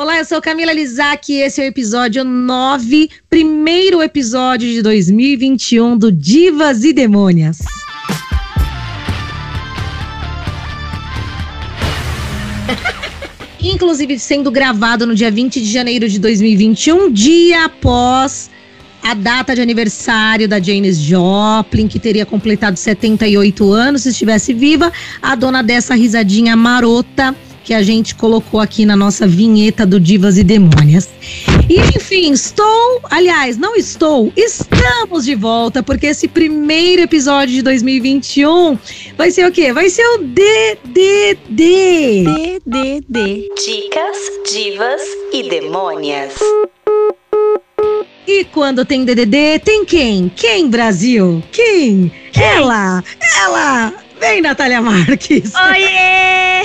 Olá, eu sou Camila Lizac e esse é o episódio 9, primeiro episódio de 2021 do Divas e Demônias. Inclusive sendo gravado no dia 20 de janeiro de 2021, dia após a data de aniversário da Janis Joplin, que teria completado 78 anos se estivesse viva, a dona dessa risadinha marota que a gente colocou aqui na nossa vinheta do Divas e Demônias. E enfim, estou, aliás, não estou, estamos de volta, porque esse primeiro episódio de 2021 vai ser o quê? Vai ser o DDD. DDD. Dicas, Divas e Demônias. E quando tem DDD, tem quem? Quem, Brasil? Quem? quem? Ela! Ela! Vem, Natália Marques! Oiê!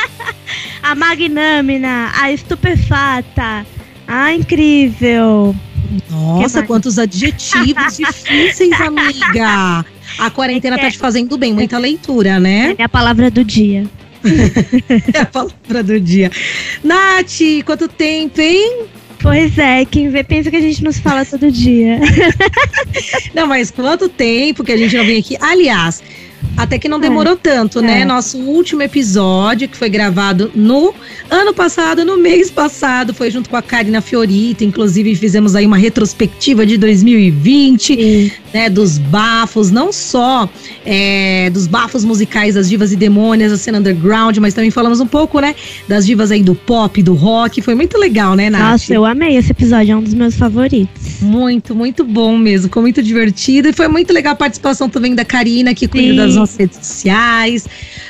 a magnâmina, a estupefata, a incrível. Nossa, quantos adjetivos difíceis, amiga! A quarentena tá te fazendo bem, muita leitura, né? É a palavra do dia. é a palavra do dia. Nath, quanto tempo, hein? Pois é, quem vê pensa que a gente não se fala todo dia. não, mas quanto tempo que a gente não vem aqui? Aliás, até que não é. demorou é. tanto, né? É. Nosso último episódio, que foi gravado no ano passado, no mês passado, foi junto com a Karina Fiorita. Inclusive, fizemos aí uma retrospectiva de 2020, Sim. né? Dos bafos, não só é, dos bafos musicais das divas e demônias, da cena underground, mas também falamos um pouco, né? Das divas aí do pop, do rock. Foi muito legal, né, Nath? Nossa, eu amei esse episódio, é um dos meus favoritos. Muito, muito bom mesmo. Ficou muito divertido. E foi muito legal a participação também da Karina, que cuida das nossas redes sociais.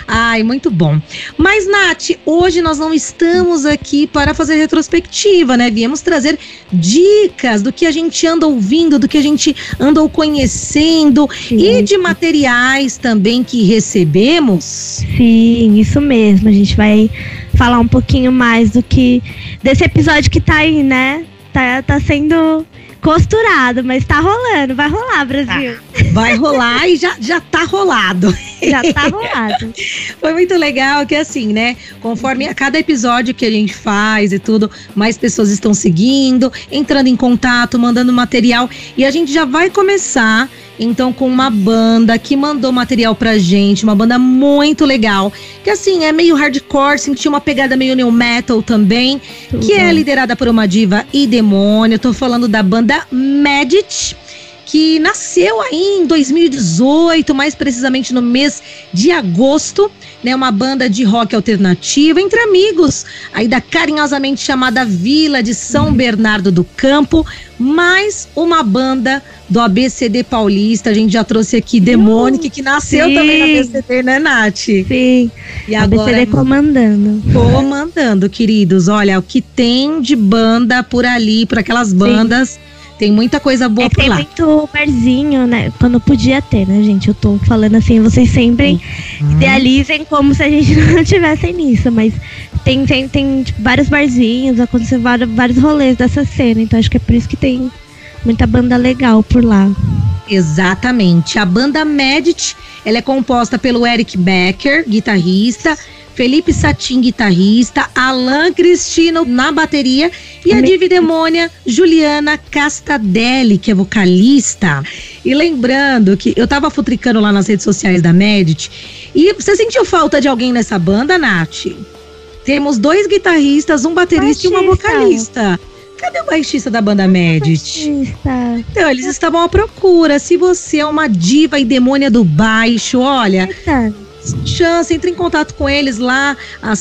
Ai, muito bom. Mas, Nath, hoje nós não estamos aqui para fazer retrospectiva, né? Viemos trazer dicas do que a gente anda ouvindo, do que a gente andou conhecendo Sim. e de materiais também que recebemos. Sim, isso mesmo. A gente vai falar um pouquinho mais do que desse episódio que tá aí, né? Tá, tá sendo costurado, mas tá rolando, vai rolar, Brasil. Tá. Vai rolar e já, já tá rolado. Já tá rolado. Foi muito legal que assim, né? Conforme a cada episódio que a gente faz e tudo, mais pessoas estão seguindo, entrando em contato, mandando material e a gente já vai começar então com uma banda que mandou material pra gente, uma banda muito legal, que assim, é meio hardcore, assim, tinha uma pegada meio new metal também, Tudo que é liderada por uma diva e demônio. Eu tô falando da banda Magic que nasceu aí em 2018, mais precisamente no mês de agosto, né? Uma banda de rock alternativo entre amigos, aí da carinhosamente chamada Vila de São Bernardo do Campo, mais uma banda do ABCD Paulista. A gente já trouxe aqui Demônica, que nasceu Sim. também no ABCD, né, Nath? Sim. E agora ABCD comandando. Comandando, queridos. Olha, o que tem de banda por ali, por aquelas bandas. Sim tem muita coisa boa é, por tem lá. Tem muito barzinho, né? Quando podia ter, né, gente? Eu tô falando assim, vocês sempre uhum. idealizem como se a gente não tivesse nisso, mas tem, tem, tem tipo, vários barzinhos, aconteceu vários, vários rolês dessa cena, então acho que é por isso que tem muita banda legal por lá. Exatamente. A banda Medit, ela é composta pelo Eric Becker, guitarrista, Felipe Satin, guitarrista, Alan Cristino na bateria e a diva demônia Juliana Castadelli, que é vocalista. E lembrando que eu tava futricando lá nas redes sociais da Medit e você sentiu falta de alguém nessa banda, Nath? Temos dois guitarristas, um baterista, baixista. e uma vocalista. Cadê o baixista da banda Medit? Baixista. Então, eles estavam à procura. Se você é uma diva e demônia do baixo, olha. Eita chance, entre em contato com eles lá,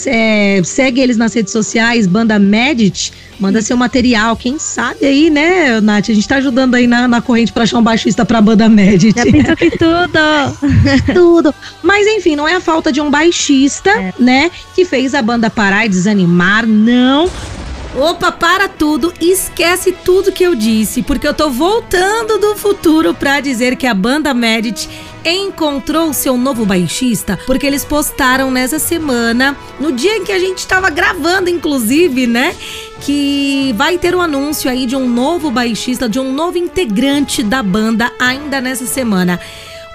é, segue eles nas redes sociais, Banda Medit, manda seu material, quem sabe aí, né, Nath? A gente tá ajudando aí na, na corrente pra achar um baixista pra Banda Medit. Já pensou que tudo! tudo. Mas enfim, não é a falta de um baixista, é. né, que fez a banda parar e desanimar, não. Opa, para tudo, esquece tudo que eu disse, porque eu tô voltando do futuro para dizer que a banda Medit encontrou seu novo baixista, porque eles postaram nessa semana, no dia em que a gente estava gravando, inclusive, né? Que vai ter um anúncio aí de um novo baixista, de um novo integrante da banda ainda nessa semana.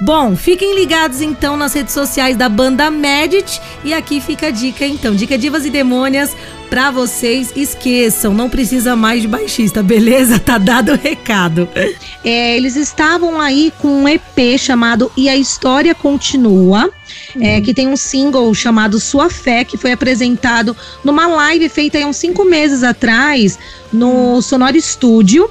Bom, fiquem ligados então nas redes sociais da banda Medit e aqui fica a dica então, dica Divas e Demônias pra vocês, esqueçam, não precisa mais de baixista, beleza? Tá dado o recado. É, eles estavam aí com um EP chamado E a História Continua. É, que tem um single chamado Sua Fé, que foi apresentado numa live feita há uns cinco meses atrás no Sonora Studio.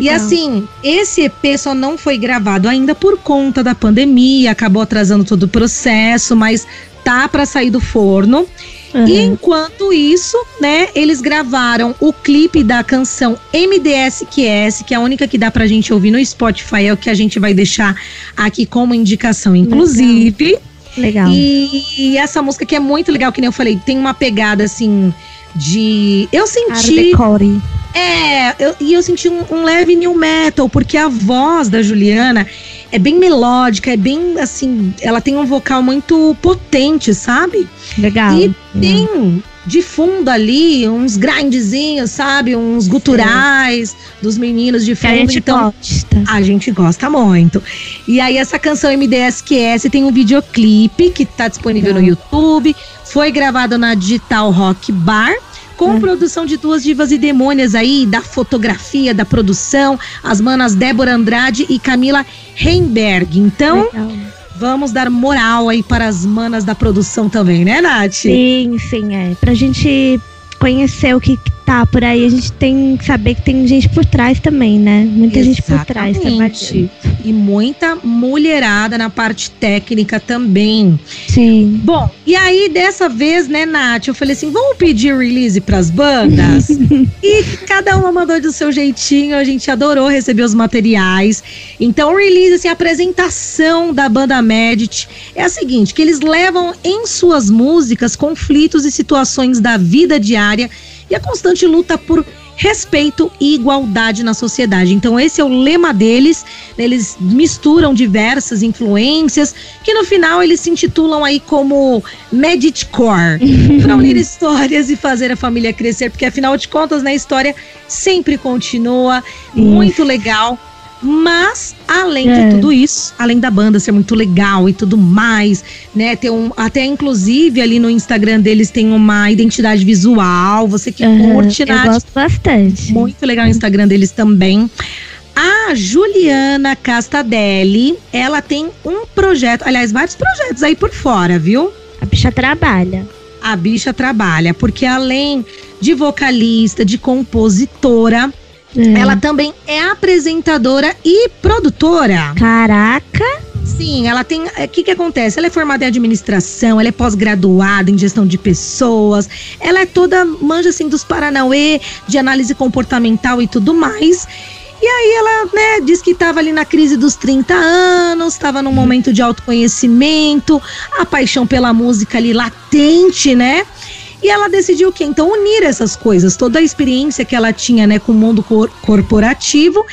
E assim, esse EP só não foi gravado ainda por conta da pandemia, acabou atrasando todo o processo, mas tá para sair do forno. Uhum. E enquanto isso, né, eles gravaram o clipe da canção MDSQS, que é a única que dá pra gente ouvir no Spotify, é o que a gente vai deixar aqui como indicação, inclusive. Legal. E, e essa música que é muito legal, que nem eu falei, tem uma pegada assim de. Eu senti. Hardcore. É, eu- e eu senti um, um leve new metal, porque a voz da Juliana é bem melódica, é bem assim. Ela tem um vocal muito potente, sabe? Legal. E tem de fundo ali uns grindzinhos, sabe? Uns guturais dos meninos de Que a fundo. gente então, gosta. a gente gosta muito. E aí, essa canção MDSQS tem um videoclipe que tá disponível no Legal. YouTube. Foi gravado na Digital Rock Bar. Com Hum. produção de duas divas e demônias aí, da fotografia, da produção, as manas Débora Andrade e Camila Heimberg. Então, Legal. vamos dar moral aí para as manas da produção também, né, Nath? Sim, sim, é. Pra gente conhecer o que tá por aí, a gente tem que saber que tem gente por trás também, né? Muita gente por trás Exatamente. trabalhando. E muita mulherada na parte técnica também. Sim. Bom, e aí dessa vez, né, Nath, eu falei assim, vamos pedir release pras bandas? e cada uma mandou do seu jeitinho, a gente adorou receber os materiais. Então, release, assim, a apresentação da banda Medit é a seguinte, que eles levam em suas músicas conflitos e situações da vida diária e a constante luta por respeito e igualdade na sociedade. Então esse é o lema deles. Eles misturam diversas influências que no final eles se intitulam aí como Meditcore, para unir histórias e fazer a família crescer, porque afinal de contas, na né, história sempre continua, muito legal. Mas, além É. de tudo isso, além da banda ser muito legal e tudo mais, né? Tem um, até inclusive ali no Instagram deles tem uma identidade visual. Você que Aham, curte, eu Nath, gosto bastante. muito legal o Instagram deles também. A Juliana Castadelli, ela tem um projeto, aliás, vários projetos aí por fora, viu? A bicha trabalha. A bicha trabalha, porque além de vocalista, de compositora, É. ela também é apresentadora e produtora. Caraca. Sim, ela tem. O que, que acontece? Ela é formada em administração, ela é pós-graduada em gestão de pessoas, ela é toda manja assim dos Paranauê, de análise comportamental e tudo mais. E aí ela, né, diz que estava ali na crise dos 30 anos, estava num momento de autoconhecimento, a paixão pela música ali latente, né? E ela decidiu o quê? Então unir essas coisas, toda a experiência que ela tinha, né, com o mundo cor- corporativo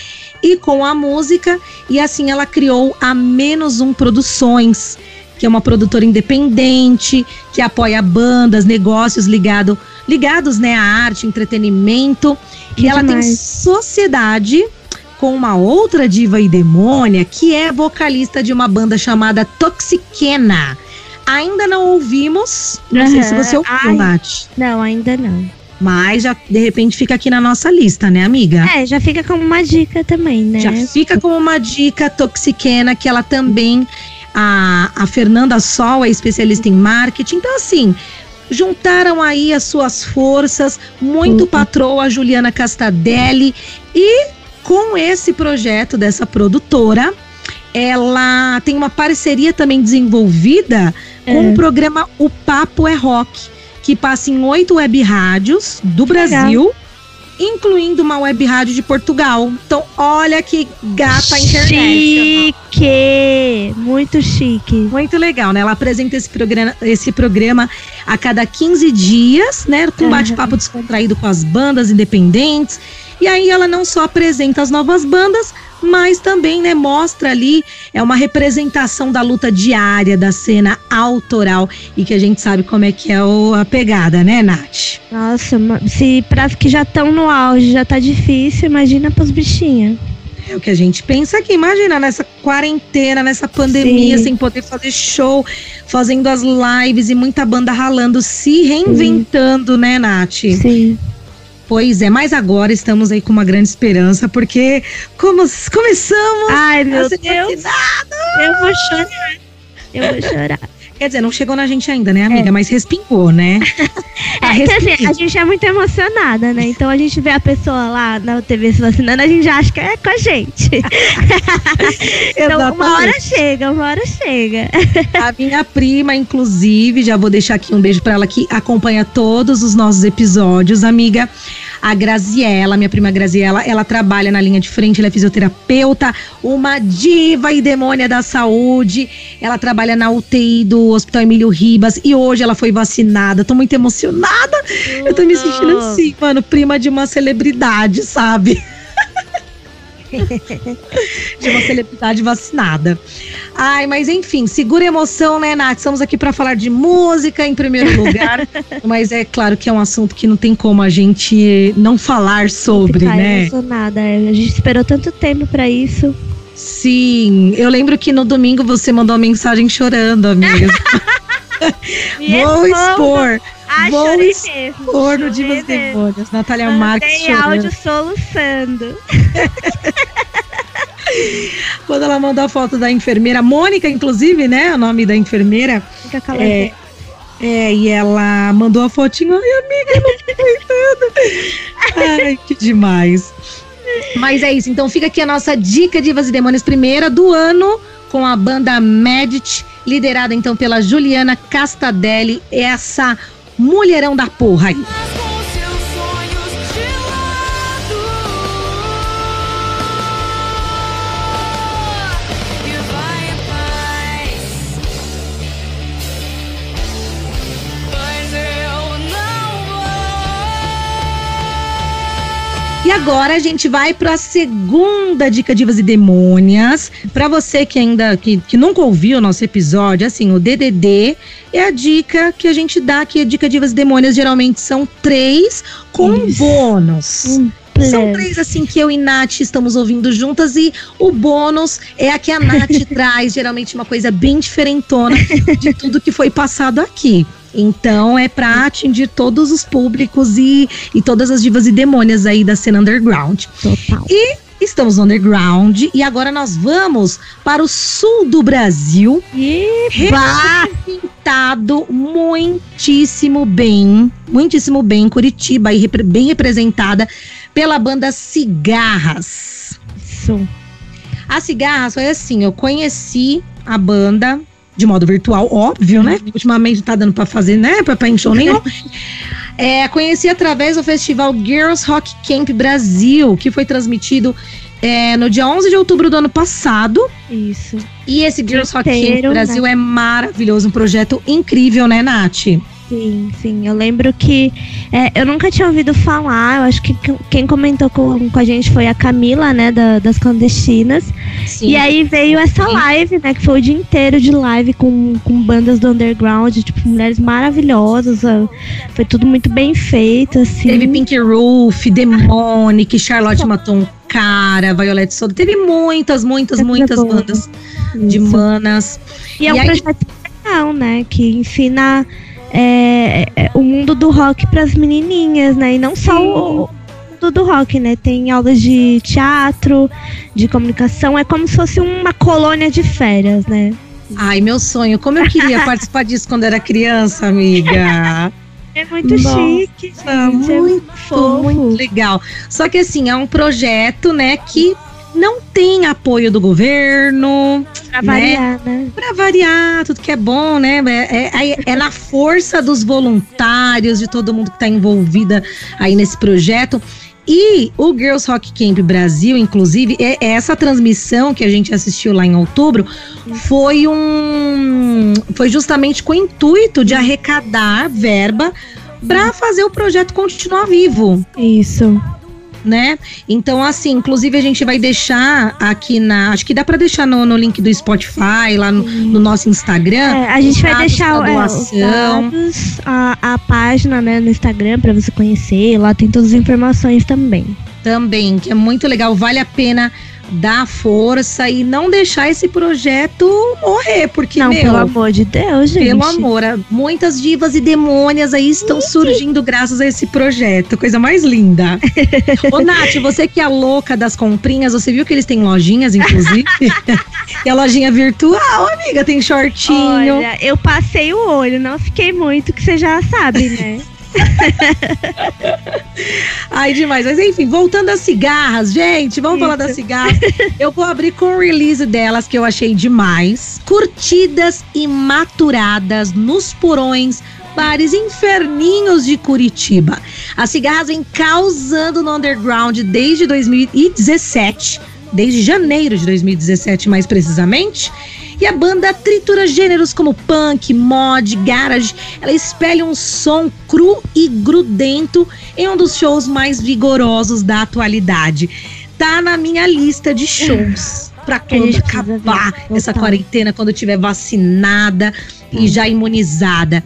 e com a música, e assim ela criou a Menos Um Produções, que é uma produtora independente, que apoia bandas, negócios ligado, ligados, né, à arte, entretenimento. Que e ela tem demais. sociedade com uma outra diva e demônia que é vocalista de uma banda chamada Toxiquena. Ainda não ouvimos, não sei se você ouviu, Ai. Nath. Não, ainda não. Mas já de repente fica aqui na nossa lista, né, amiga? É, já fica como uma dica também, né? Já fica como uma dica Toxiquena, que ela também, a, a Fernanda Sol é especialista em marketing. Então, assim, juntaram aí as suas forças, muito Uhum. patroa a Juliana Castadelli. E com esse projeto dessa produtora, ela tem uma parceria também desenvolvida com É. o programa O Papo é Rock, que passa em oito web rádios do legal. Brasil, incluindo uma web rádio de Portugal. Então, olha que gata a internet. Chique! Muito chique. Muito legal, né? Ela apresenta esse programa, esse programa a cada 15 dias, né? Com um bate-papo descontraído com as bandas independentes. E aí ela não só apresenta as novas bandas, mas também, né, mostra ali é uma representação da luta diária da cena autoral e que a gente sabe como é que é o- a pegada, né, Nath? Nossa, se para que já estão no auge já tá difícil, imagina pros bichinhos. É o que a gente pensa aqui. Imagina nessa quarentena, nessa pandemia, Sim. sem poder fazer show, fazendo as lives e muita banda ralando, se reinventando, né, Nath? Sim. Pois é, mas agora estamos aí com uma grande esperança, porque como começamos Ai, meu Deus. Eu vou chorar. Eu vou chorar. Quer dizer, não chegou na gente ainda, né, amiga? Mas respingou, né? Ah, É que assim, a gente é muito emocionada, né? Então a gente vê a pessoa lá na TV se vacinando, a gente já acha que é com a gente. então uma hora chega, uma hora chega. A minha prima, inclusive, já vou deixar aqui um beijo pra ela que acompanha todos os nossos episódios, amiga. A Graziella, minha prima Graziella, ela trabalha na linha de frente, ela é fisioterapeuta, uma diva e demônia da saúde. Ela trabalha na UTI do Hospital Emílio Ribas e hoje ela foi vacinada. Tô muito emocionada. Eu tô me sentindo assim, mano, prima de uma celebridade, sabe? de uma celebridade vacinada. Ai, mas enfim, segura a emoção, né, Nath? Estamos aqui para falar de música em primeiro lugar, mas é claro que é um assunto que não tem como a gente não falar sobre, Ficar né? emocionada. A gente esperou tanto tempo pra isso. Sim, eu lembro que no domingo você mandou uma mensagem chorando, amiga. Vou expor, Ah, vou chorei mesmo. no chorei Divas mesmo. Demônios. Natália Marques chorando. áudio soluçando. Quando ela mandou a foto da enfermeira, Mônica, inclusive, né? O nome da enfermeira. Fica calada. É, é, e ela mandou a fotinho. Ai, amiga, eu não tô aguentando. Ai, que demais. Mas é isso, então fica aqui a nossa dica Divas e Demônios primeira do ano com a banda Medit, liderada então pela Juliana Castadelli, essa mulherão da porra aí. E agora a gente vai para a segunda dica Divas e Demônias. Para você que ainda que, que nunca ouviu o nosso episódio, assim, o DDD é a dica que a gente dá aqui, a dica Divas e Demônias geralmente são três com bônus. Um São três assim que eu e Nath estamos ouvindo juntas e o bônus é a que a Nath traz, geralmente uma coisa bem diferentona de tudo que foi passado aqui. Então é pra atingir todos os públicos e, e todas as divas e demônias aí da cena underground. Total. E estamos no underground e agora nós vamos para o sul do Brasil, E representado muitíssimo bem, muitíssimo bem em Curitiba e repre- bem representada pela banda Cigarras. isso. A Cigarras foi assim, eu conheci a banda de modo virtual, óbvio, né? Ultimamente não tá dando pra fazer, né? Pra, pra em show nenhum. É, conheci através do festival Girls Rock Camp Brasil, que foi transmitido é, no dia 11 de outubro do ano passado. Isso. E esse Girls Rock Camp Inteiro, Brasil é maravilhoso, um projeto incrível, né, Nath? Sim, sim. Eu lembro que é, eu nunca tinha ouvido falar. Eu acho que quem comentou com, com a gente foi a Camila, né, da- das clandestinas. Sim. E aí veio essa live, né, que foi o dia inteiro de live com, com bandas do underground, tipo, mulheres maravilhosas. ó. Foi tudo muito bem feito, assim. Teve Pink Roof, Demonic, Charlotte matou um cara, Violet Soda. Teve muitas, muitas, muitas bandas de Isso. manas. E é E um aí- projeto legal, né? Que ensina é, é, o mundo do rock para as menininhas, né? E não só o, o mundo do rock, né? Tem aulas de teatro, de comunicação. É como se fosse uma colônia de férias, né? Ai, meu sonho. Como eu queria participar disso quando era criança, amiga. É muito Nossa, chique, gente. é muito, fofo. muito legal. Só que assim, é um projeto, né, que não tem apoio do governo, Pra variar, né? Pra variar, tudo que é bom, né? É, é, é na força dos voluntários, de todo mundo que tá envolvida aí nesse projeto. E o Girls Rock Camp Brasil, inclusive, é é essa transmissão que a gente assistiu lá em outubro, foi um. Foi justamente com o intuito de arrecadar verba para fazer o projeto continuar vivo Isso. Né? Então, assim, inclusive a gente vai deixar aqui na. Acho que dá pra deixar no, no link do Spotify, lá no, no nosso Instagram. É, a gente vai deixar é, dados, a, a página né, no Instagram pra você conhecer. Lá tem todas as informações também. Também, que é muito legal, vale a pena dar força e não deixar esse projeto morrer, porque, Não, meu, pelo amor de Deus, gente. pelo amor, muitas divas e demônias aí estão surgindo graças a esse projeto. Coisa mais linda. Ô, Nath, você que é louca das comprinhas, você viu que eles têm lojinhas, inclusive? e a lojinha virtual, amiga, tem shortinho. Olha, eu passei o olho, não fiquei muito, que você já sabe, né? Ai, demais. Mas enfim, voltando às cigarras, gente, vamos falar das cigarras. Eu vou abrir com o release delas, que eu achei demais. Curtidas e maturadas nos porões, bares inferninhos de Curitiba. As cigarras vêm causando no underground desde 2017, desde janeiro de 2017, mais precisamente. E a banda tritura gêneros como punk, mod, garage. Ela espelha um som cru e grudento em um dos shows mais vigorosos da atualidade. Tá na minha lista de shows pra a quando acabar ver. essa quarentena, quando eu tiver vacinada e já imunizada.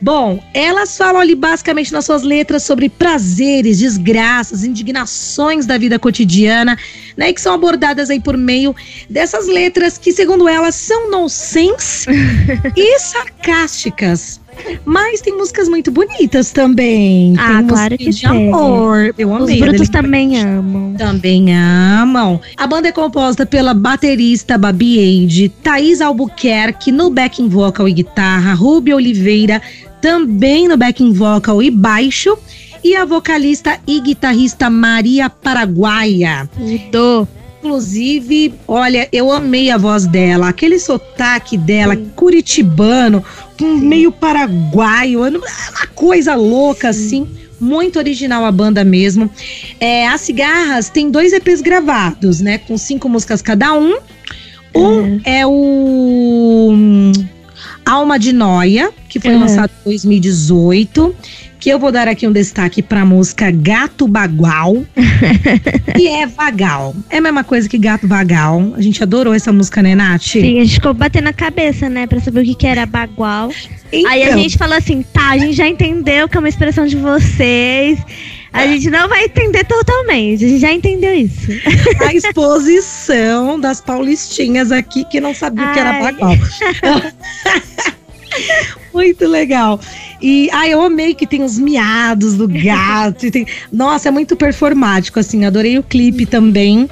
Bom, elas falam ali basicamente nas suas letras sobre prazeres, desgraças, indignações da vida cotidiana, né? Que são abordadas aí por meio dessas letras que, segundo elas, são nonsense e sarcásticas. Mas tem músicas muito bonitas também. Ah, tem claro que de tem. amor. Eu Os amei. a brutos também amam. Também amam. A banda é composta pela baterista Babi Eide, Thaís Albuquerque no backing vocal e guitarra, Ruby Oliveira também no backing vocal e baixo, e a vocalista e guitarrista Maria Paraguaia. Mudou. Inclusive, olha, eu amei a voz dela, aquele sotaque dela, curitibano, com meio paraguaio, uma coisa louca assim. Muito original a banda mesmo. É, as cigarras tem dois EPs gravados, né? Com cinco músicas cada um. Um é o hum, Alma de Noia, que foi Uhum. lançado em 2018. Que eu vou dar aqui um destaque pra música Gato Bagual. que é vagal. É a mesma coisa que gato vagal. A gente adorou essa música, né, Nath? Sim, a gente ficou batendo a cabeça, né, pra saber o que, que era bagual. Então, Aí a gente falou assim, tá, a gente já entendeu que é uma expressão de vocês. A gente não vai entender totalmente, a gente já entendeu isso. a exposição das paulistinhas aqui que não sabia o que era bagual. muito legal. E ai, eu amei que tem os miados do gato. tem- Nossa, é muito performático, assim. Adorei o clipe também.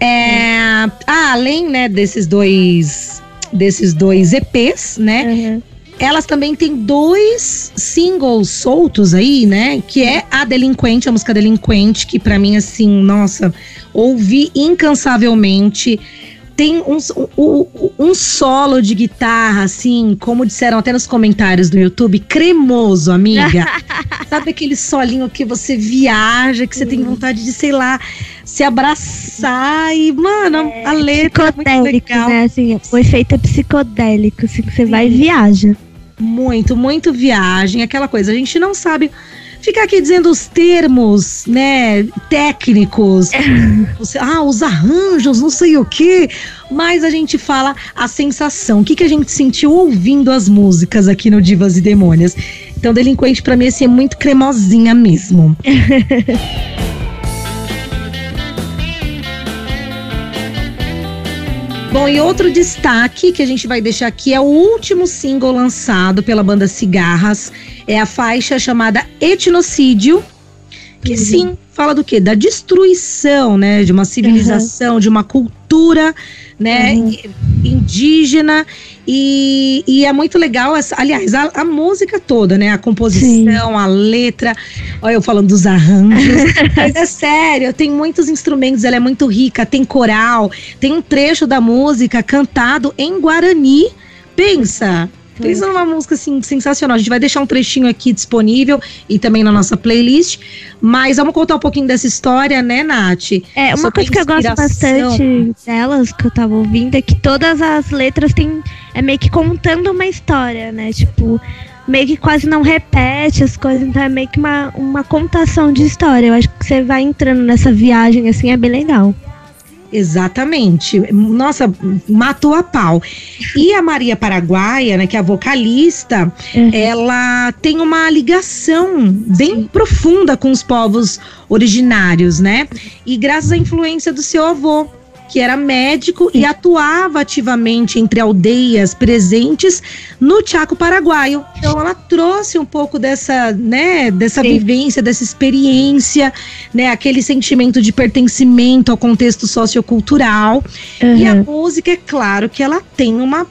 É, ah, além, né, desses dois. Desses dois EPs, né? Uhum. Elas também têm dois singles soltos aí, né? Que é a Delinquente, a música Delinquente, que pra mim, assim, nossa, ouvi incansavelmente. Tem um, um, um solo de guitarra, assim, como disseram até nos comentários do YouTube, cremoso, amiga. Sabe aquele solinho que você viaja, que você tem vontade de, sei lá, se abraçar e, mano, a letra é muito legal. né? Assim, o efeito é psicodélico, assim, que você vai e viaja. Muito, muito viagem, aquela coisa. A gente não sabe ficar aqui dizendo os termos, né, técnicos, os- ah, os arranjos, não sei o quê, mas a gente fala a sensação, o que, que a gente sentiu ouvindo as músicas aqui no Divas e Demônias. Então, Delinquente, pra mim, assim, é muito cremosinha mesmo. Bom, e outro destaque que a gente vai deixar aqui é o último single lançado pela banda Cigarras. É a faixa chamada Etnocídio. Que sim, fala do quê? Da destruição, né? De uma civilização, de uma cultura, né? Indígena. E, e é muito legal, essa, aliás, a, a música toda, né? A composição, a letra. Olha, eu falando dos arranjos. Mas é sério, tem muitos instrumentos, ela é muito rica, tem coral, tem um trecho da música cantado em Guarani. Pensa! Pensa numa música assim sensacional. A gente vai deixar um trechinho aqui disponível e também na nossa playlist. Mas vamos contar um pouquinho dessa história, né, Nath? É, uma coisa que eu gosto bastante delas, que eu tava ouvindo, é que todas as letras têm. É meio que contando uma história, né? Tipo, meio que quase não repete as coisas, então é meio que uma, uma contação de história. Eu acho que você vai entrando nessa viagem, assim, é bem legal. Exatamente. Nossa, matou a pau. E a Maria Paraguaia, né, que é a vocalista, Uhum. ela tem uma ligação bem profunda com os povos originários, né? E graças à influência do seu avô, que era médico e atuava ativamente entre aldeias presentes no Chaco Paraguaio. Então ela trouxe um pouco dessa, né, dessa Sim. vivência, dessa experiência, né, aquele sentimento de pertencimento ao contexto sociocultural. E a música, é claro que ela tem uma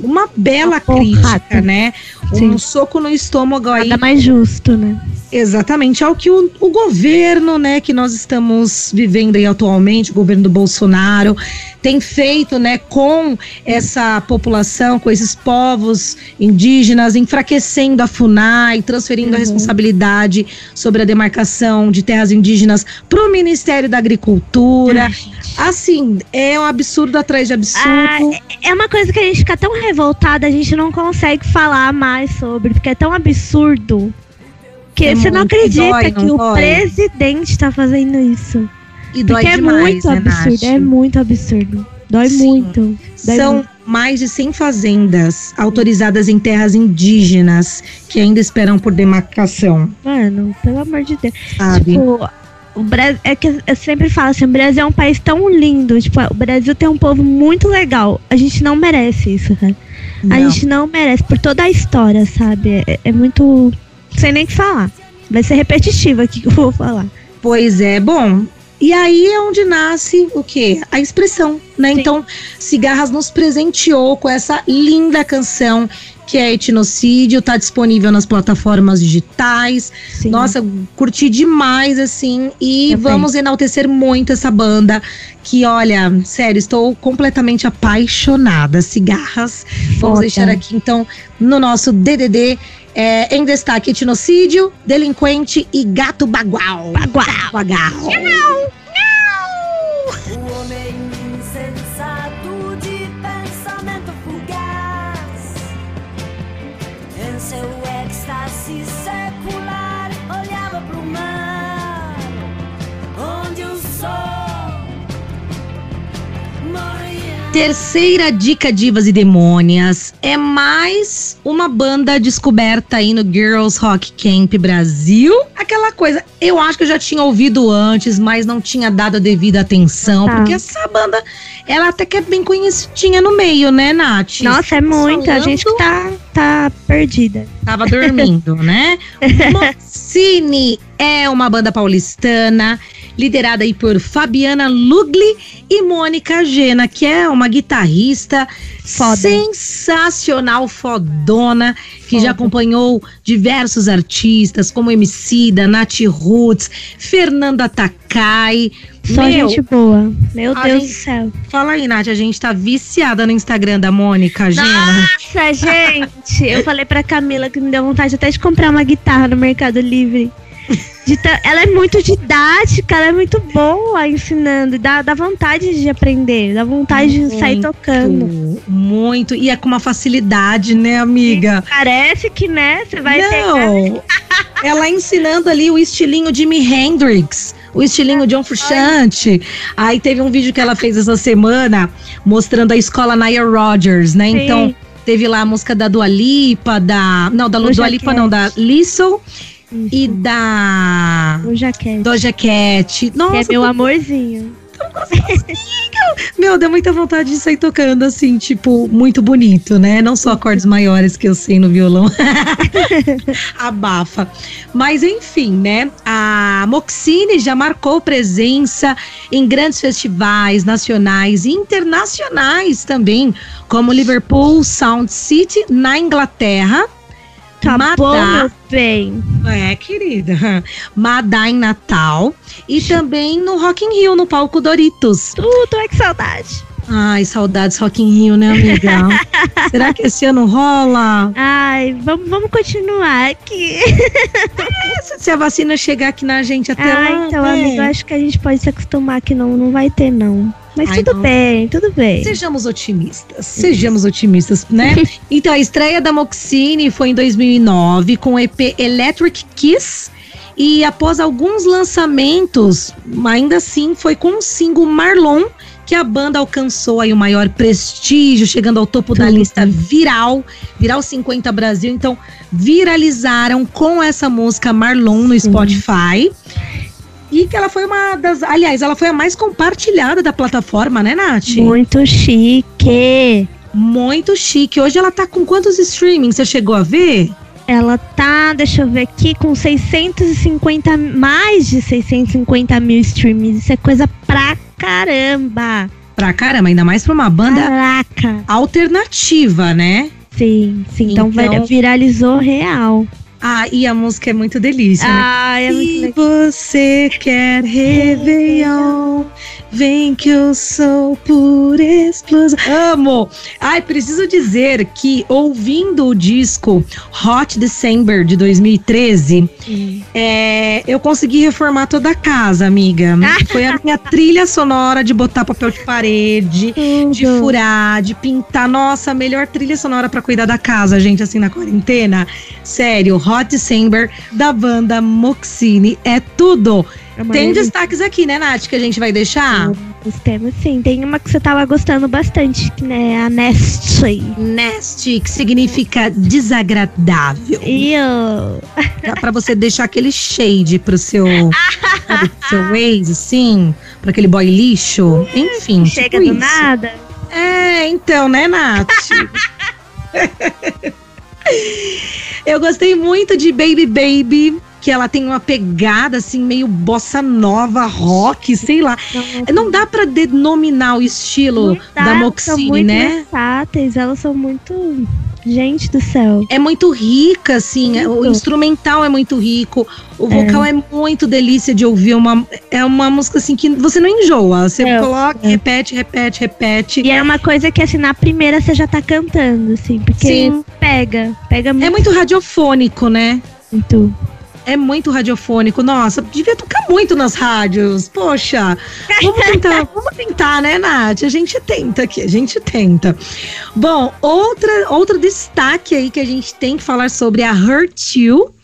uma bela Uma crítica, né? Um Sim. soco no estômago aí Nada mais justo, né? Exatamente, ao que o, o governo, né, que nós estamos vivendo aí atualmente, o governo do Bolsonaro, tem feito, né, com essa população, com esses povos indígenas, enfraquecendo a FUNAI, transferindo a Uhum. responsabilidade sobre a demarcação de terras indígenas para o Ministério da Agricultura. Assim, é um absurdo atrás de absurdo. Ah, É uma coisa que a gente fica tão revoltada, a gente não consegue falar mais sobre, porque é tão absurdo. Que É você não acredita dói, que não o dói? presidente tá fazendo isso. e dói Porque é demais, muito né, absurdo, Nath? é muito absurdo. Dói Sim. muito. Dói São muito. mais de 100 fazendas autorizadas em terras indígenas que ainda esperam por demarcação, Mano, pelo amor de Deus. sabe? Tipo, o Brasil, é que eu sempre falo assim, o Brasil é um país tão lindo. Tipo, o Brasil tem um povo muito legal. A gente não merece isso, cara. A Não. gente não merece, por toda a história, sabe? É, é muito. Sei nem o que falar. Vai ser repetitivo aqui que eu vou falar. Pois é, bom. E aí é onde nasce o quê? A expressão, né? Sim. Então, Cigarras nos presenteou com essa linda canção que é Etnocídio, tá disponível nas plataformas digitais. Sim. Nossa, curti demais, assim. E Eu vamos enaltecer muito essa banda. Que, olha, sério, estou completamente apaixonada. Cigarras. Vamos Foda. deixar aqui, então, no nosso DDD. É, em destaque, etnocídio, delinquente e gato bagual. Bagual. Bagual. O Terceira dica Divas e Demônias é mais uma banda descoberta aí no Girls Rock Camp Brasil. Aquela coisa, eu acho que eu já tinha ouvido antes, mas não tinha dado a devida atenção, Tá. porque essa banda, ela até que é bem conhecidinha no meio, né, Nath? Nossa, é muita. A Falando- gente que tá, tá perdida. Tava dormindo, né? Moncini é uma banda paulistana, liderada aí por Fabiana Lugli e Mônica Gena, que é uma guitarrista Foda. sensacional, fodona, que Foda. já acompanhou diversos artistas, como Emicida, Nath Roots, Fernanda Takai. Só Meu, gente boa. Meu Deus gente- do céu. Fala aí, Nath, a gente tá viciada no Instagram da Mônica Gena. Nossa, gente. Eu falei pra Camila que me deu vontade até de comprar uma guitarra no Mercado Livre. Ela é muito didática, ela é muito boa ensinando. e Dá, dá vontade de aprender, dá vontade de sair Muito, tocando. Muito. E é com uma facilidade, né, amiga? Parece que, né? Você vai pegar. Não. Ela ensinando ali o estilinho Jimi Hendrix, o estilinho John Frusciante. Aí teve um vídeo que ela fez essa semana mostrando a escola Naya Rogers, né? Sim. Então, teve lá a música da Dua Lipa, da. Não, da Dua Lipa, não, da Lissou e da. O jaquete. Doja Cat. Que Nossa, é meu amorzinho. Meu, deu muita vontade de sair tocando assim, tipo, muito bonito, né? Não só acordes maiores que eu sei no violão. Abafa. Mas enfim, né? A Moxine já marcou presença em grandes festivais nacionais e internacionais também, como Liverpool Sound City na Inglaterra. Tá Madá. bom, meu bem. É, querida. Madá em Natal. E também no Rock in Rio, no palco Doritos. Tudo, é que saudade. Ai, saudades Rock in Rio, né, amiga? Será que esse ano rola? Ai, vamos, vamos continuar aqui. Se- Se a vacina chegar aqui na gente até Ah, lá, então, né? amigo, acho que a gente pode se acostumar que não, não vai ter, não. Mas Ai, tudo não. bem, tudo bem. Sejamos otimistas, sejamos otimistas, né? então, a estreia da Moxine foi em 2009 com o EP Electric Kiss. E após alguns lançamentos, ainda assim foi com o single Marlon que a banda alcançou aí o maior prestígio, chegando ao topo da Tudo. lista viral, Viral 50 Brasil. Então, viralizaram com essa música Marlon no Sim. Spotify. E que ela foi uma das. Aliás, ela foi a mais compartilhada da plataforma, né, Nath? Muito chique. Muito chique. Hoje ela tá com quantos streamings? Você chegou a ver? Ela tá, deixa eu ver aqui, com 650, mais de 650 mil streams. Isso é coisa pra caramba. Pra caramba, ainda mais pra uma banda Caraca. alternativa, né? Sim, sim. Então, Então- viralizou real. Ah, e a música é muito delícia, né? Ah, é muito Se você quer Réveillon, vem que eu sou por explosão. Amo! Ai, preciso dizer que ouvindo o disco Hot December de 2013, é, eu consegui reformar toda a casa, amiga. Foi a minha trilha sonora de botar papel de parede, de furar, de pintar. Nossa, a melhor trilha sonora pra cuidar da casa, gente, assim na quarentena. Sério, Hot December da banda Moxine é tudo. É Tem destaques aqui, né, Nath, que a gente vai deixar? Os temas, sim. Tem uma que você tava gostando bastante, que né, a Nestle. Nasty, que significa desagradável. E o Dá pra você deixar aquele shade pro seu, sabe, pro seu ex, assim, pra aquele boy lixo. Enfim, chega tipo do isso. nada. É, então, né, Nath? Eu gostei muito de Baby Baby, que ela tem uma pegada assim meio bossa nova, rock, sei lá. Não dá pra denominar o estilo da muito né? versáteis, elas são muito. Gente do céu. É muito rica, assim, é- o Muito. instrumental é muito rico, o vocal é. muito delícia de ouvir, uma, é uma música assim que você não enjoa, você É, coloca, é. repete, repete, repete. E é uma coisa que, assim, na primeira você já tá cantando, assim, porque Sim. pega. Pega muito. É muito radiofônico, né? muito. É muito radiofônico. Nossa, devia tocar muito nas rádios. Poxa, vamos tentar, vamos tentar, né, Nath? A gente tenta aqui, a gente tenta. Bom, outra, outro destaque aí que a gente tem que falar sobre a Hurt You,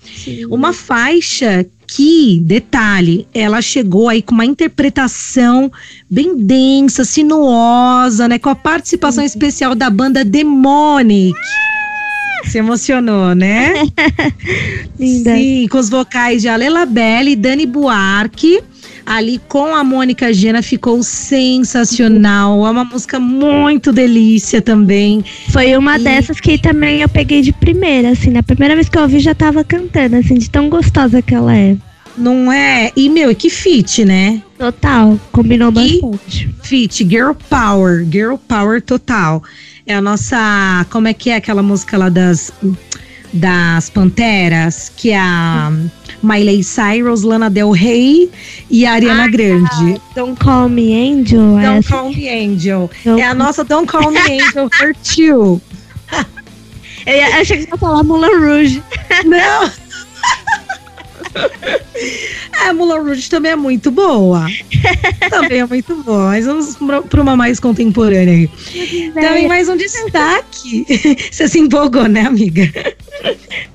uma faixa que, detalhe, ela chegou aí com uma interpretação bem densa, sinuosa, né? Com a participação especial da banda Demonic. Se emocionou, né? Linda. Sim, com os vocais de Alela Belli e Dani Buarque. Ali com a Mônica Gena ficou sensacional. É uma música muito delícia também. Foi uma E- dessas que também eu peguei de primeira, assim. Na primeira vez que eu ouvi, já tava cantando, assim, de tão gostosa que ela é. Não é? E, meu, que fit, né? Total. Combinou E- bastante. Fit, Girl Power, Girl Power total. É a nossa. Como é que é aquela música lá das. Das Panteras, que é a Miley Cyrus, Lana Del Rey e a Ariana Grande. Don't Call Me Angel. Don't essa. Call Me Angel. Don't É a nossa Don't Call Me Angel Hurt You. Eu, ia- eu achei que você ia falar Moulin Rouge. Não! A Mulan Rouge também é muito boa. também é muito boa. Mas vamos para uma mais contemporânea aí. Também mais um destaque. Você se empolgou, né, amiga?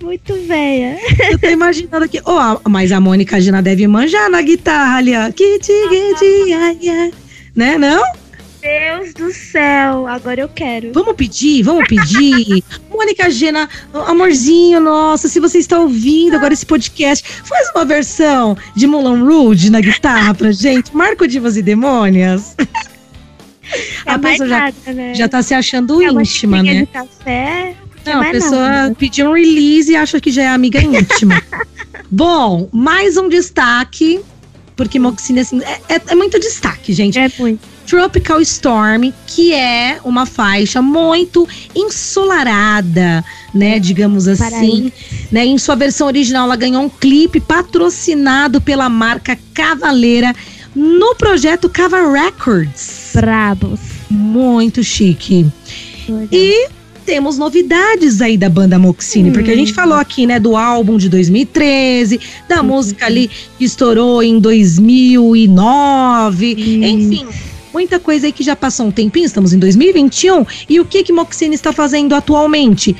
Muito velha. Eu tô imaginando aqui. Oh, mas a Mônica Gina deve manjar na guitarra ali, ó. Kiti, kiti, ai, ai. Né, não? Deus do céu. Agora eu quero. Vamos pedir, vamos pedir. Mônica Gena, amorzinho, nossa, se você está ouvindo agora esse podcast, faz uma versão de Mulan Rouge na guitarra pra gente. Marco Divas e Demônias. É a pessoa já, nada, né? já tá se achando É íntima, né? de café. Não, a mais pessoa pediu um release e acha que já é amiga íntima. Bom, mais um destaque, porque Moxine, assim, é, é- é muito destaque, gente. É muito. Tropical Storm, que é uma faixa muito ensolarada, né, digamos assim, né? Em sua versão original, ela ganhou um clipe patrocinado pela marca Cavaleira no projeto Cava Records. Brabos. Muito chique. E temos novidades aí da banda Moxine, porque a gente falou aqui, né, do álbum de 2013, da música ali que estourou em 2009, enfim, muita coisa aí que já passou um tempinho, estamos em 2021, e o que que Moxine está fazendo atualmente?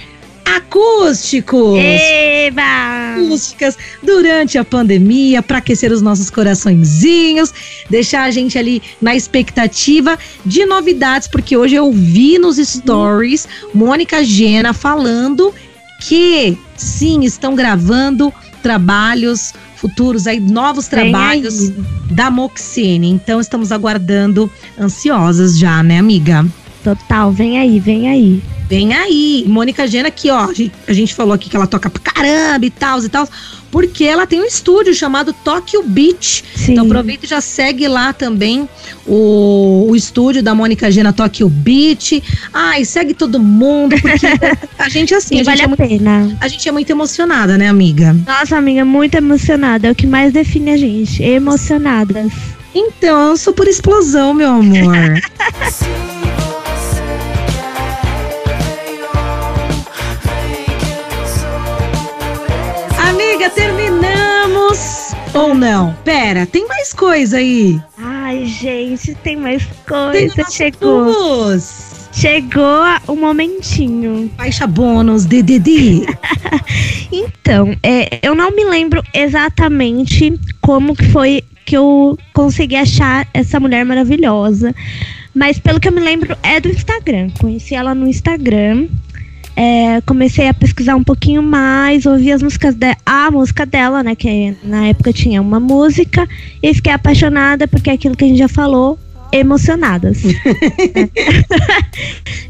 Acústicos! Eba! acústicas durante a pandemia para aquecer os nossos coraçõezinhos, deixar a gente ali na expectativa de novidades, porque hoje eu vi nos stories Mônica Gena falando que sim, estão gravando trabalhos futuros aí, novos Vem trabalhos aí. da Moxine. Então estamos aguardando ansiosas já, né, amiga? Total, vem aí, vem aí. Vem aí, Mônica Gena aqui, ó. A gente, a gente falou aqui que ela toca pra caramba e tal e tal, porque ela tem um estúdio chamado Tokyo Beach. Sim. Então aproveita e já segue lá também o, o estúdio da Mônica Gena Tokyo Beach. Ai, segue todo mundo, porque a gente assim, Sim, a gente, vale é a muito, pena. a gente é muito emocionada, né, amiga? Nossa, amiga, muito emocionada. É o que mais define a gente. Emocionadas. Então, eu sou por explosão, meu amor. amiga, terminamos! Ou não? Pera, tem mais coisa aí. Ai, gente, tem mais Tem coisa. Chegou. plus. Chegou o momentinho. Faixa bônus, DDD. Então, é, eu não me lembro exatamente como que foi que eu consegui achar essa mulher maravilhosa. Mas pelo que eu me lembro, é do Instagram. Conheci ela no Instagram. É, comecei a pesquisar um pouquinho mais, ouvi as músicas dela, a música dela, né? Que na época tinha uma música, e fiquei apaixonada, porque é aquilo que a gente já falou, emocionadas.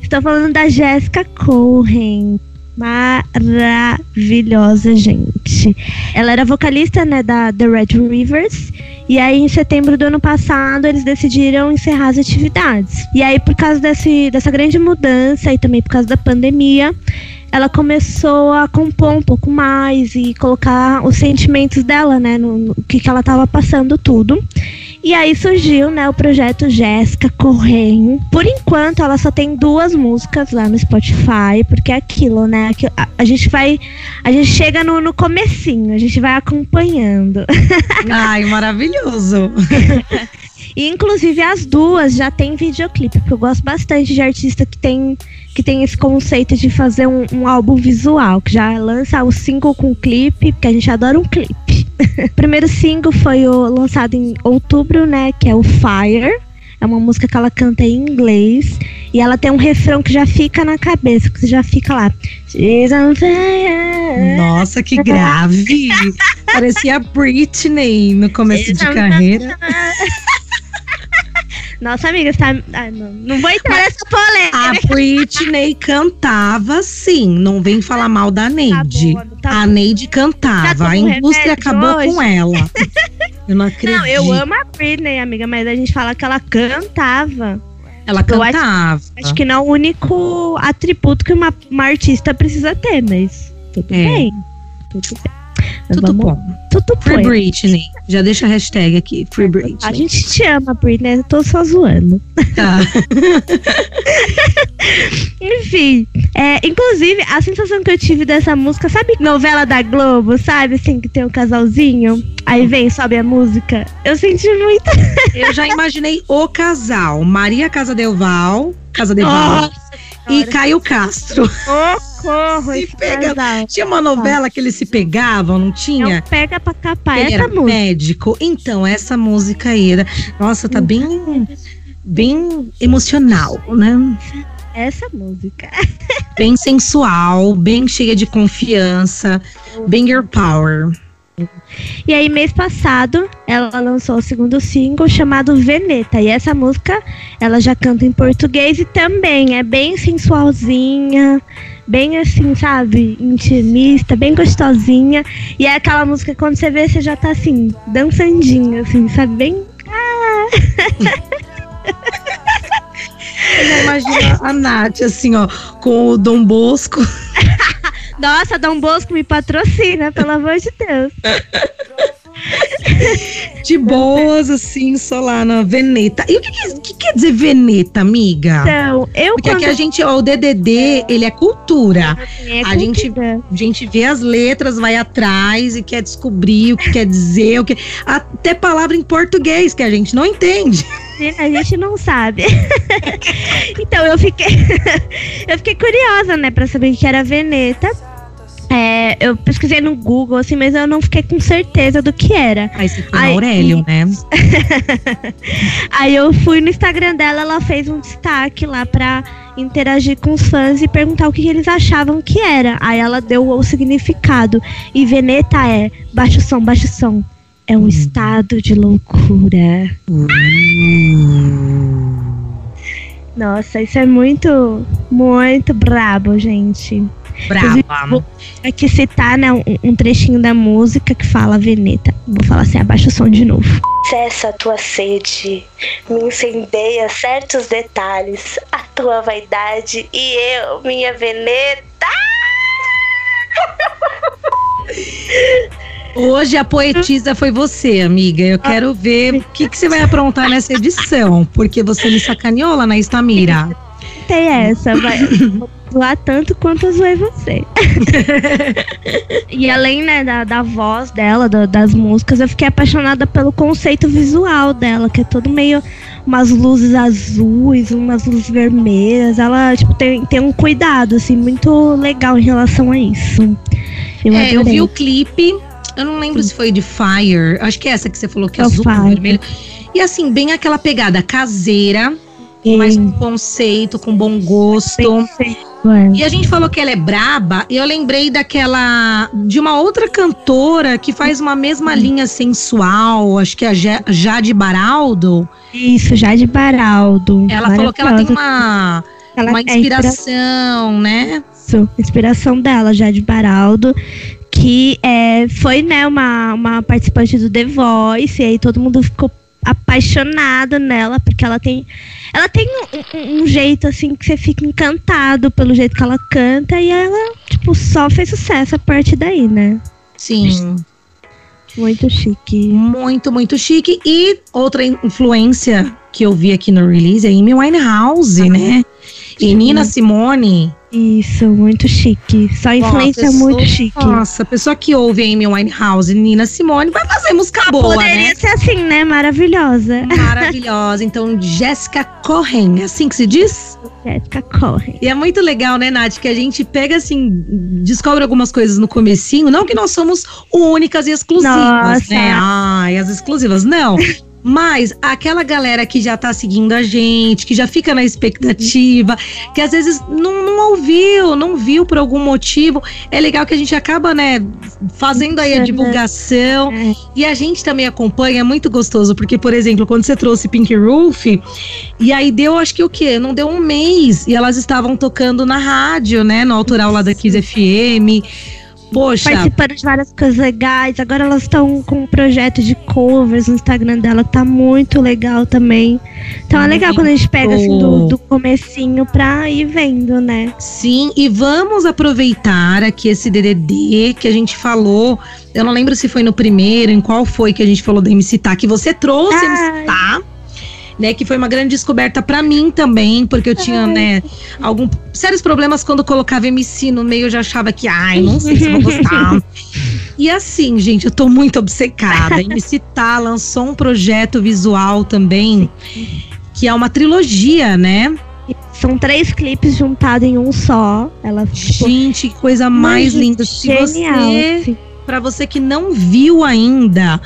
Estou falando da Jéssica Cohen. Maravilhosa, gente. Ela era vocalista, né, da The Red Rivers. E aí, em setembro do ano passado, eles decidiram encerrar as atividades. E aí, por causa desse, dessa grande mudança e também por causa da pandemia, ela começou a compor um pouco mais e colocar os sentimentos dela, né, no, no que, que ela estava passando tudo. E aí surgiu, né, o projeto Jéssica Correio. Por enquanto, ela só tem duas músicas lá no Spotify, porque é aquilo, né? que A, a gente vai. A gente chega no, no comecinho, a gente vai acompanhando. Ai, maravilhoso. E inclusive as duas já tem videoclipe, porque eu gosto bastante de artista que tem, que tem esse conceito de fazer um, um álbum visual, que já lança o single com clipe, porque a gente adora um clipe. O primeiro single foi o, lançado em outubro, né? Que é o Fire. É uma música que ela canta em inglês. E ela tem um refrão que já fica na cabeça, que já fica lá. She's on fire. Nossa, que grave. Parecia a Britney no começo de carreira. Nossa, amiga, tá. Ah, não, não vou entrar nessa polêmica. A Britney cantava sim, não vem falar mal da Neide. bom, tá a. Neide cantava, a indústria acabou hoje? com ela. Eu não acredito. Não, eu amo a Britney, amiga, mas a gente fala que ela cantava. Ela eu acho- cantava. Acho que não é o único atributo que uma, uma artista precisa ter, mas tudo É. bem. Tudo bem. Mas Tudo vamos- bom. Tudo Free. Britney. Já deixa a hashtag aqui, Free Britney. A gente te ama, Britney. Eu tô só zoando. Tá. Enfim, é, inclusive, a sensação que eu tive dessa música, sabe novela da Globo, sabe? Assim, que tem um casalzinho, aí vem, sobe a música. Eu senti muito. Eu já imaginei o casal. Maria Casa Delval, Casa Delval e Caio Castro. Socorro, Se esse pega-. Tinha uma novela que eles se pegavam, não Não tinha? pega pra capar Ele essa música. médico. Então, essa música aí era. Nossa, tá bem. Bem emocional, né? Essa música. Bem sensual, bem cheia de confiança, bem girl power. E aí, mês passado, ela lançou o segundo single chamado Veneta. E essa música, ela já canta em português e também é bem sensualzinha, bem assim, sabe? Intimista, bem gostosinha. E é aquela música que quando você vê, você já tá assim, dançandinho, assim, sabe? Bem. Eu já imagino a Nath, assim, ó, com o Dom Bosco. Nossa, Dom Bosco me patrocina, pelo amor de Deus. De boas, assim, só lá na Veneta. E o que, que- que quer dizer Veneta, amiga? Então, eu Porque quando aqui a gente, ó, o DDD, ele é cultura. é a gente-. A gente vê as letras, vai atrás e quer descobrir o que quer dizer, o que até palavra em português que a gente não entende. A gente não sabe. então eu fiquei. eu fiquei curiosa, né, pra saber o que era Veneta. É, eu pesquisei no Google, assim, mas eu não fiquei com certeza do que era. Aí você foi no Aurélio, né? Aí eu fui no Instagram dela, ela fez um destaque lá pra interagir com os fãs e perguntar o que, eles achavam que era. Aí ela deu o significado. E Veneta é baixa o som, baixa o som. É um estado de loucura. Nossa, isso é muito, muito brabo, gente. Brava. Aqui citar, né, um, um trechinho da música que fala Veneta. Vou falar assim, abaixa o som de novo. Cessa a tua sede, me incendeia certos detalhes, a tua vaidade e eu, minha veneta. Hoje a poetisa foi você, amiga. Eu quero ver o que, que você vai aprontar nessa edição. Porque você me sacaneou lá na Estamira. Tem essa, vai zoar tanto quanto eu zoei você. e além, né, da, da voz dela, da- das músicas, eu fiquei apaixonada pelo conceito visual dela, que é todo meio umas luzes azuis, umas luzes vermelhas. Ela, tipo, tem, tem um cuidado, assim, muito legal em relação a isso. Eu é, eu vi o clipe. Eu não lembro se foi de Fire. Acho que é essa que você falou que é É o azul Fire. vermelho. E assim, bem aquela pegada caseira, mas com conceito, com bom gosto. É. E a gente falou que ela é braba, e eu lembrei daquela. de uma outra cantora que faz uma mesma linha sensual, acho que é a Ja- Jade Baraldo. Isso, Jade Baraldo. Ela falou que ela tem uma, Ela uma é inspira- inspiração, né? Isso, inspiração dela, Jade Baraldo, que é, foi né, uma, uma participante do The Voice, e aí todo mundo ficou apaixonado nela, porque ela tem. Ela tem um, um- um jeito assim que você fica encantado pelo jeito que ela canta, e ela, tipo, só fez sucesso a partir daí, né? Sim. Muito chique. Muito, muito chique. E outra influência que eu vi aqui no release é Amy Winehouse, né? E Nina Simone. Isso, muito chique. Só influência pessoa- muito chique. Nossa, a pessoa que ouve Amy Winehouse e Nina Simone vai fazer música boa, Poderia né? ser assim, né? Maravilhosa. Maravilhosa. Então, Jéssica Corren, é assim que se diz? Jéssica corre. E é muito legal, né, Nath, que a gente pega assim, descobre algumas coisas no comecinho, não que nós somos únicas e exclusivas, Nossa. né? Ai, as exclusivas, não. Mas aquela galera que já tá seguindo a gente, que já fica na expectativa, que às vezes não, não ouviu, não viu por algum motivo, é legal que a gente acaba, né, fazendo aí a Uhum. divulgação. É. E a gente também acompanha, é muito gostoso, porque, por exemplo, quando você trouxe Pink Roof, e aí deu, acho que o quê? Não deu um mês, e elas estavam tocando na rádio, né, no autoral lá da Kiss FM. Poxa, participando de várias coisas legais. Agora elas estão com um projeto de covers no Instagram dela tá muito legal também. Então é legal quando a gente pega assim do, do comecinho pra ir vendo, né? Sim, e vamos aproveitar aqui esse DDD que a gente falou. Eu não lembro se foi no primeiro, em qual foi que a gente falou da MC Tá, que você trouxe a MC Tá. Né, que foi uma grande descoberta pra mim também, porque eu tinha, né, algum sérios problemas quando colocava MC no meio, eu já achava que, ai, não sei se eu vou gostar. E assim, gente, eu tô muito obcecada. A MC Tá lançou um projeto visual também, que é uma trilogia, né? São três clipes juntados em um só. Ela Gente, que coisa mais linda. Se genial. você, assim. para você que não viu ainda,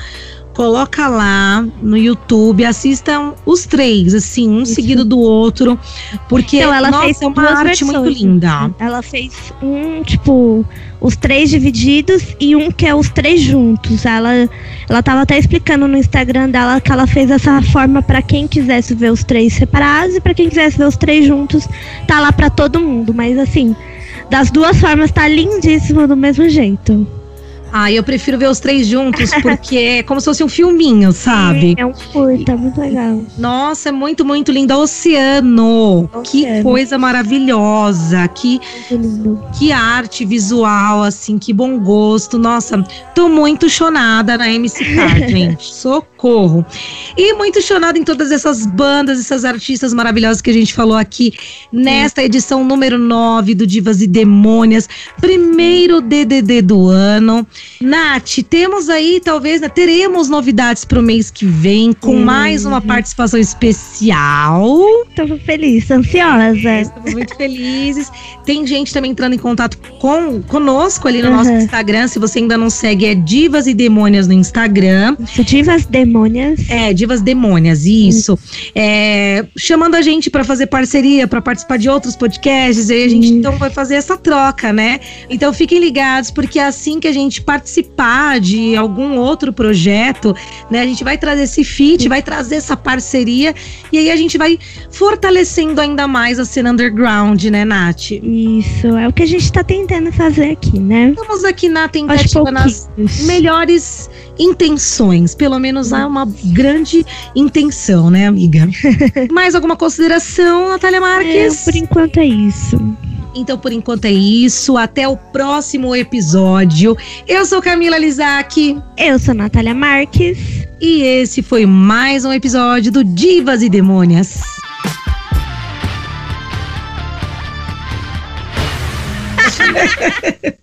coloca lá no YouTube, assistam os três, assim, um seguido do outro, porque Então, ela nossa, fez é uma duas arte muito versões. linda. Ela fez um, tipo, os três divididos e um que é os três juntos. Ela, ela tava até explicando no Instagram dela que ela fez essa forma pra quem quisesse ver os três separados e pra quem quisesse ver os três juntos, tá lá pra todo mundo. Mas assim, das duas formas tá lindíssimo do mesmo jeito. Ah, eu prefiro ver os três juntos, porque é como se fosse um filminho, sabe? É um curta, muito legal. Nossa, é muito, muito lindo. Oceano. Que Oceano. coisa maravilhosa. Que, que arte visual, assim, que bom gosto. Nossa, tô muito chonada na MC Car, gente. Socorro. E muito chonada em todas essas bandas, essas artistas maravilhosas que a gente falou aqui nesta edição número 9 do Divas e Demônias. Primeiro DDD do ano. Nath, temos aí, talvez, né, teremos novidades pro mês que vem, com Uhum. mais uma participação especial. Tô feliz, ansiosa. Estamos muito felizes. Tem gente também entrando em contato com conosco ali no nosso Uhum. Instagram. Se você ainda não segue, é Divas e Demônias no Instagram. Sou divas demônias. É, Divas Demônias, isso. É, chamando a gente pra fazer parceria, pra participar de outros podcasts. E aí a gente Isso. então vai fazer essa troca, né? Então fiquem ligados, porque assim que a gente participar de algum outro projeto, né? A gente vai trazer esse feat, vai trazer essa parceria. E aí a gente vai fortalecendo ainda mais a cena underground, né, Nath? Isso, é o que a gente tá tentando fazer aqui, né? Estamos aqui na tentativa nas melhores intenções. Pelo menos há uma grande intenção, né, amiga? Mais alguma consideração, Natália É, Marques? por enquanto é isso. Então, por enquanto é isso. Até o próximo episódio. Eu sou Camila Lizac Eu sou Natália Marques. e esse foi mais um episódio do Divas e Demônias.